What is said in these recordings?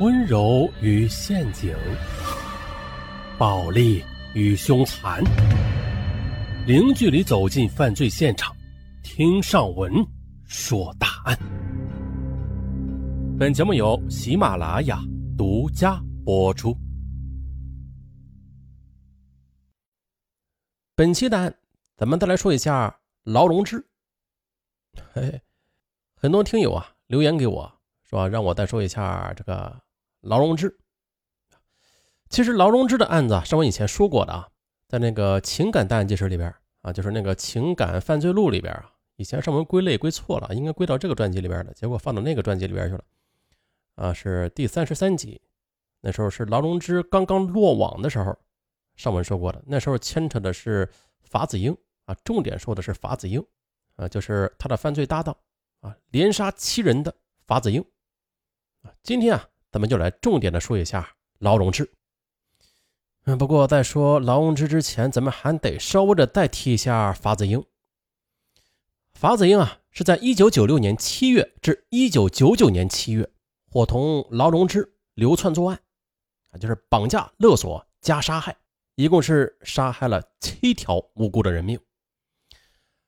温柔与陷阱，暴力与凶残，零距离走进犯罪现场，听上文说大案。本节目由喜马拉雅独家播出。本期的案，咱们再来说一下劳荣枝。嘿 嘿，很多听友啊留言给我说，让我再说一下这个。劳荣枝，其实劳荣枝的案子啊，是我以前说过的啊，在那个情感档案纪实里边啊，就是那个情感犯罪录里边啊，以前上文归类归错了，应该归到这个专辑里边的，结果放到那个专辑里边去了，啊，是第三十三集，那时候是劳荣枝刚刚落网的时候，上文说过的，那时候牵扯的是法子英啊，重点说的是法子英啊，就是他的犯罪搭档啊，连杀七人的法子英。啊，今天啊。咱们就来重点的说一下劳荣枝。嗯，不过在说劳荣枝之前，咱们还得稍微的再提一下法子英。法子英啊，是在一九九六年七月至一九九九年七月，伙同劳荣枝流窜作案，啊，就是绑架、勒索加杀害，一共是杀害了七条无辜的人命。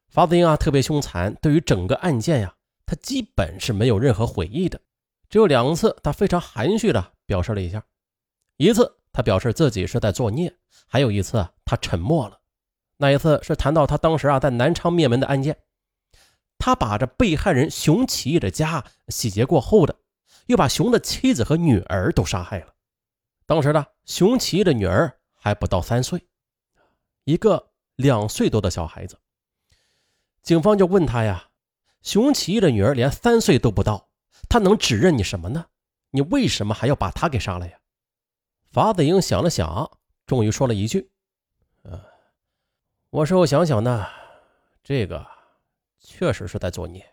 法子英啊，特别凶残，对于整个案件呀，他基本是没有任何悔意的。只有两次，他非常含蓄的表示了一下。一次，他表示自己是在作孽；还有一次，他沉默了。那一次是谈到他当时啊在南昌灭门的案件，他把这被害人熊启义的家洗劫过后的，又把熊的妻子和女儿都杀害了。当时呢，熊启义的女儿还不到三岁，一个两岁多的小孩子。警方就问他呀：“熊启义的女儿连三岁都不到。”他能指认你什么呢？你为什么还要把他给杀了呀？法子英想了想，终于说了一句：“呃，我说我想想呢，这个确实是在作孽。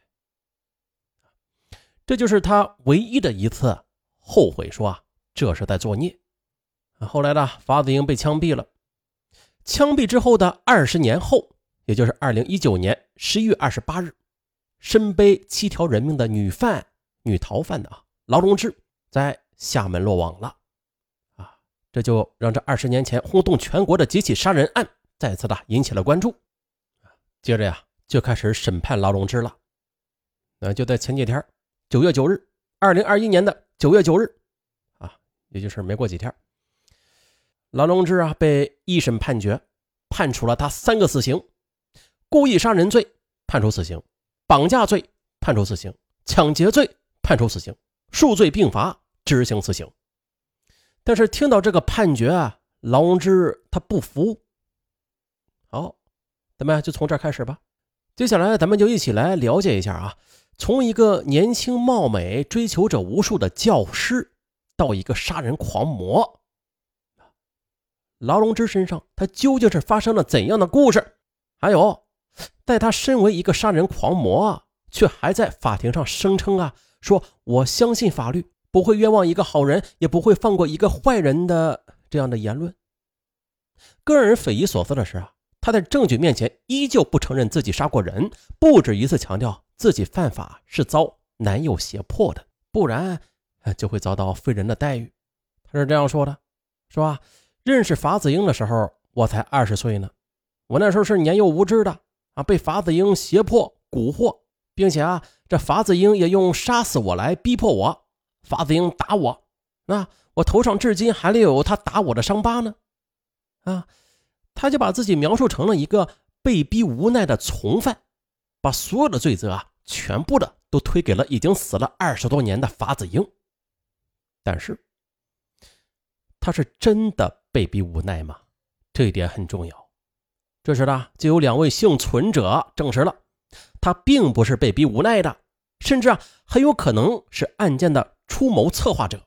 这就是他唯一的一次后悔，说啊，这是在作孽。后来呢，法子英被枪毙了。枪毙之后的二十年后，也就是二零一九年十一月二十八日，身背七条人命的女犯。女逃犯的啊，劳荣枝在厦门落网了，啊，这就让这二十年前轰动全国的几起杀人案再次的引起了关注，接着呀就开始审判劳荣枝了，那就在前几天，九月九日，二零二一年的九月九日，啊，也就是没过几天，劳荣枝啊被一审判决，判处了他三个死刑，故意杀人罪判处死刑，绑架罪判处死刑，抢劫罪。判处死刑，数罪并罚，执行死刑。但是听到这个判决啊，劳荣枝他不服。好，咱们就从这儿开始吧。接下来咱们就一起来了解一下啊，从一个年轻貌美、追求者无数的教师，到一个杀人狂魔，劳荣枝身上他究竟是发生了怎样的故事？还有，在他身为一个杀人狂魔，却还在法庭上声称啊。说：“我相信法律不会冤枉一个好人，也不会放过一个坏人的这样的言论。”更让人匪夷所思的是啊，他在证据面前依旧不承认自己杀过人，不止一次强调自己犯法是遭男友胁迫的，不然就会遭到非人的待遇。他是这样说的：“说啊，认识法子英的时候，我才二十岁呢，我那时候是年幼无知的啊，被法子英胁迫蛊惑。”并且啊，这法子英也用杀死我来逼迫我。法子英打我，那我头上至今还留有他打我的伤疤呢。啊，他就把自己描述成了一个被逼无奈的从犯，把所有的罪责啊，全部的都推给了已经死了二十多年的法子英。但是，他是真的被逼无奈吗？这一点很重要。这时呢，就有两位幸存者证实了。他并不是被逼无奈的，甚至啊，很有可能是案件的出谋策划者。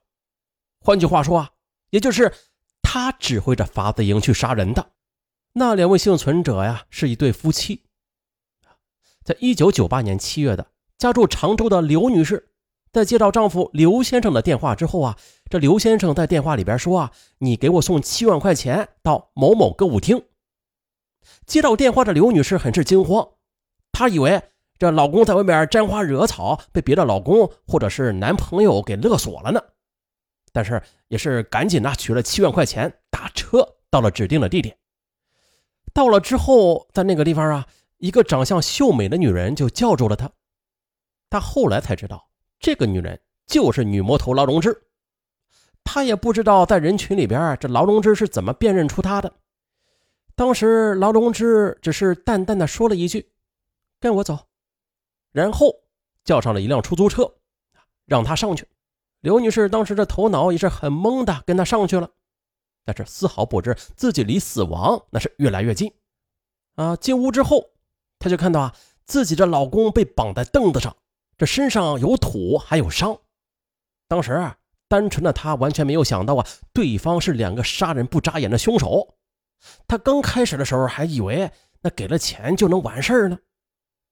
换句话说啊，也就是他指挥着法子营去杀人的。那两位幸存者呀，是一对夫妻。在一九九八年七月的，家住常州的刘女士，在接到丈夫刘先生的电话之后啊，这刘先生在电话里边说啊：“你给我送七万块钱到某某歌舞厅。”接到电话的刘女士很是惊慌。她以为这老公在外面沾花惹草，被别的老公或者是男朋友给勒索了呢。但是也是赶紧呐取了七万块钱，打车到了指定的地点。到了之后，在那个地方啊，一个长相秀美的女人就叫住了他。他后来才知道，这个女人就是女魔头劳荣枝。他也不知道在人群里边，这劳荣枝是怎么辨认出他的。当时劳荣枝只是淡淡的说了一句：“跟我走。”然后叫上了一辆出租车，让他上去。刘女士当时的头脑也是很懵的，跟他上去了。但是丝毫不知自己离死亡那是越来越近，啊！进屋之后，她就看到啊，自己的老公被绑在凳子上，这身上有土还有伤。当时啊，单纯的她完全没有想到啊，对方是两个杀人不眨眼的凶手。她刚开始的时候还以为那给了钱就能完事呢，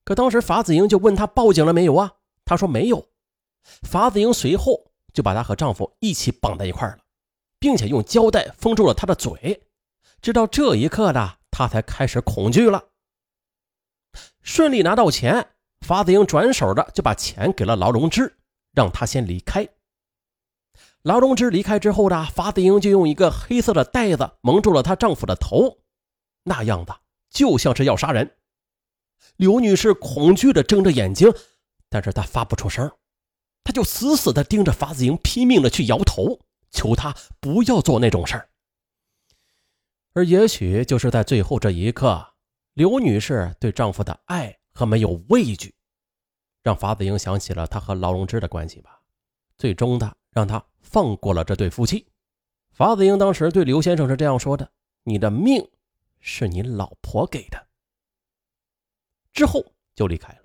可当时法子英就问她报警了没有啊？她说没有。法子英随后就把她和丈夫一起绑在一块了。并且用胶带封住了他的嘴，直到这一刻的他才开始恐惧了。顺利拿到钱，法子英转手的就把钱给了劳荣枝，让他先离开。劳荣枝离开之后呢，法子英就用一个黑色的袋子蒙住了她丈夫的头，那样子就像是要杀人。刘女士恐惧的睁着眼睛，但是她发不出声，她就死死的盯着法子英，拼命的去摇头。求他不要做那种事儿，而也许就是在最后这一刻，刘女士对丈夫的爱和没有畏惧，让法子英想起了他和劳荣枝的关系吧，最终的让他放过了这对夫妻。法子英当时对刘先生是这样说的：“你的命是你老婆给的。”之后就离开了。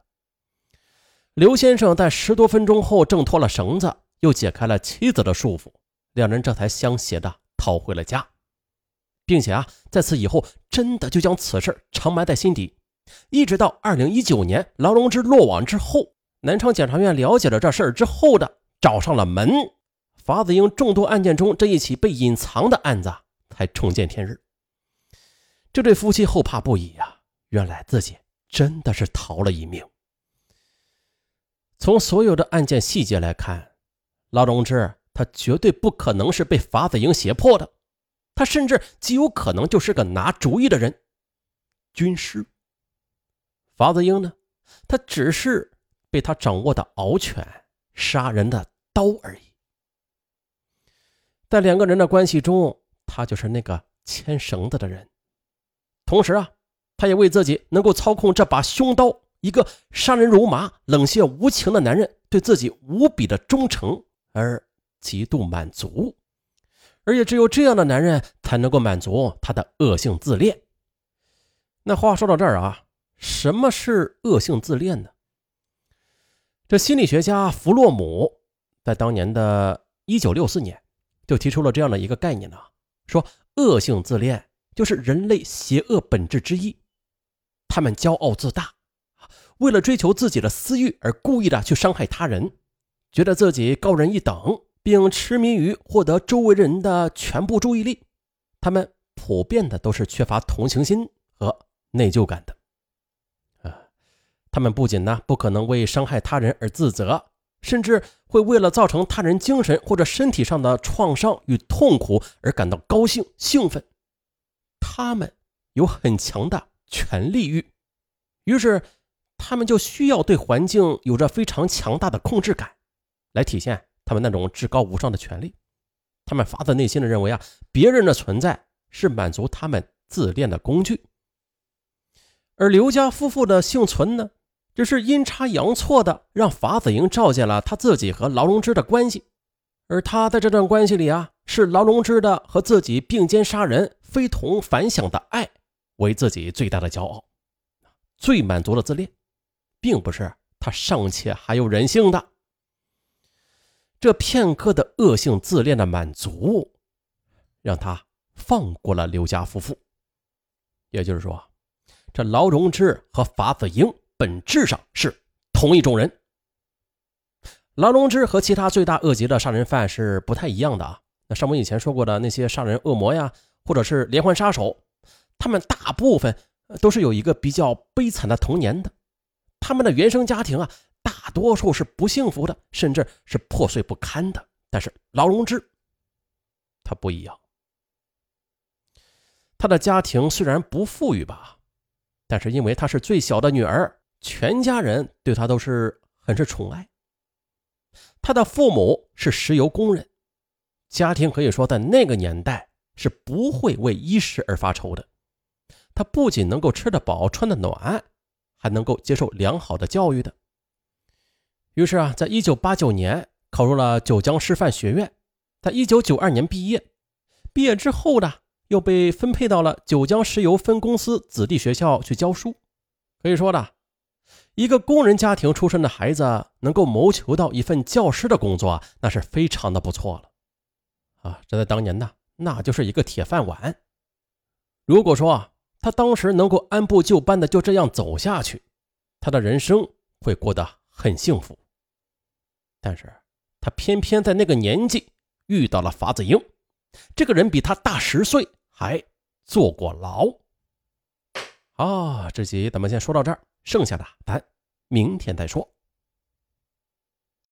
刘先生在十多分钟后挣脱了绳子，又解开了妻子的束缚。两人这才相携的逃回了家，并且啊，在此以后真的就将此事长埋在心底，一直到二零一九年劳荣枝落网之后，南昌检察院了解了这事儿之后的找上了门，法子英众多案件中这一起被隐藏的案子才重见天日。这对夫妻后怕不已呀，原来自己真的是逃了一命。从所有的案件细节来看，劳荣枝。他绝对不可能是被法子英胁迫的，他甚至极有可能就是个拿主意的人，军师。法子英呢，他只是被他掌握的獒犬杀人的刀而已。在两个人的关系中，他就是那个牵绳子的人，同时啊，他也为自己能够操控这把凶刀，一个杀人如麻、冷血无情的男人对自己无比的忠诚而。极度满足，而且只有这样的男人才能够满足他的恶性自恋。那话说到这儿啊，什么是恶性自恋呢？这心理学家弗洛姆在当年的一九六四年就提出了这样的一个概念呢，说恶性自恋就是人类邪恶本质之一。他们骄傲自大，为了追求自己的私欲而故意的去伤害他人，觉得自己高人一等。并痴迷于获得周围人的全部注意力，他们普遍的都是缺乏同情心和内疚感的。啊，他们不仅呢不可能为伤害他人而自责，甚至会为了造成他人精神或者身体上的创伤与痛苦而感到高兴兴奋。他们有很强的权力欲，于是他们就需要对环境有着非常强大的控制感，来体现。他们那种至高无上的权利，他们发自内心的认为啊，别人的存在是满足他们自恋的工具。而刘家夫妇的幸存呢，只是阴差阳错的让法子英照见了他自己和劳荣枝的关系，而他在这段关系里啊，是劳荣枝的和自己并肩杀人、非同凡响的爱为自己最大的骄傲，最满足了自恋，并不是他尚且还有人性的。这片刻的恶性自恋的满足，让他放过了刘家夫妇。也就是说，这劳荣枝和法子英本质上是同一种人。劳荣枝和其他罪大恶极的杀人犯是不太一样的啊。那上面以前说过的那些杀人恶魔呀，或者是连环杀手，他们大部分都是有一个比较悲惨的童年的，他们的原生家庭啊。大多数是不幸福的，甚至是破碎不堪的。但是劳荣枝他不一样。他的家庭虽然不富裕吧，但是因为他是最小的女儿，全家人对他都是很是宠爱。他的父母是石油工人，家庭可以说在那个年代是不会为衣食而发愁的。他不仅能够吃得饱、穿得暖，还能够接受良好的教育的。于是啊，在一九八九年考入了九江师范学院，在一九九二年毕业。毕业之后呢，又被分配到了九江石油分公司子弟学校去教书。可以说呢，一个工人家庭出身的孩子能够谋求到一份教师的工作，那是非常的不错了。啊，这在当年呢，那就是一个铁饭碗。如果说啊他当时能够按部就班的就这样走下去，他的人生会过得很幸福。但是他偏偏在那个年纪遇到了法子英，这个人比他大十岁，还坐过牢。啊，这集咱们先说到这儿，剩下的咱明天再说。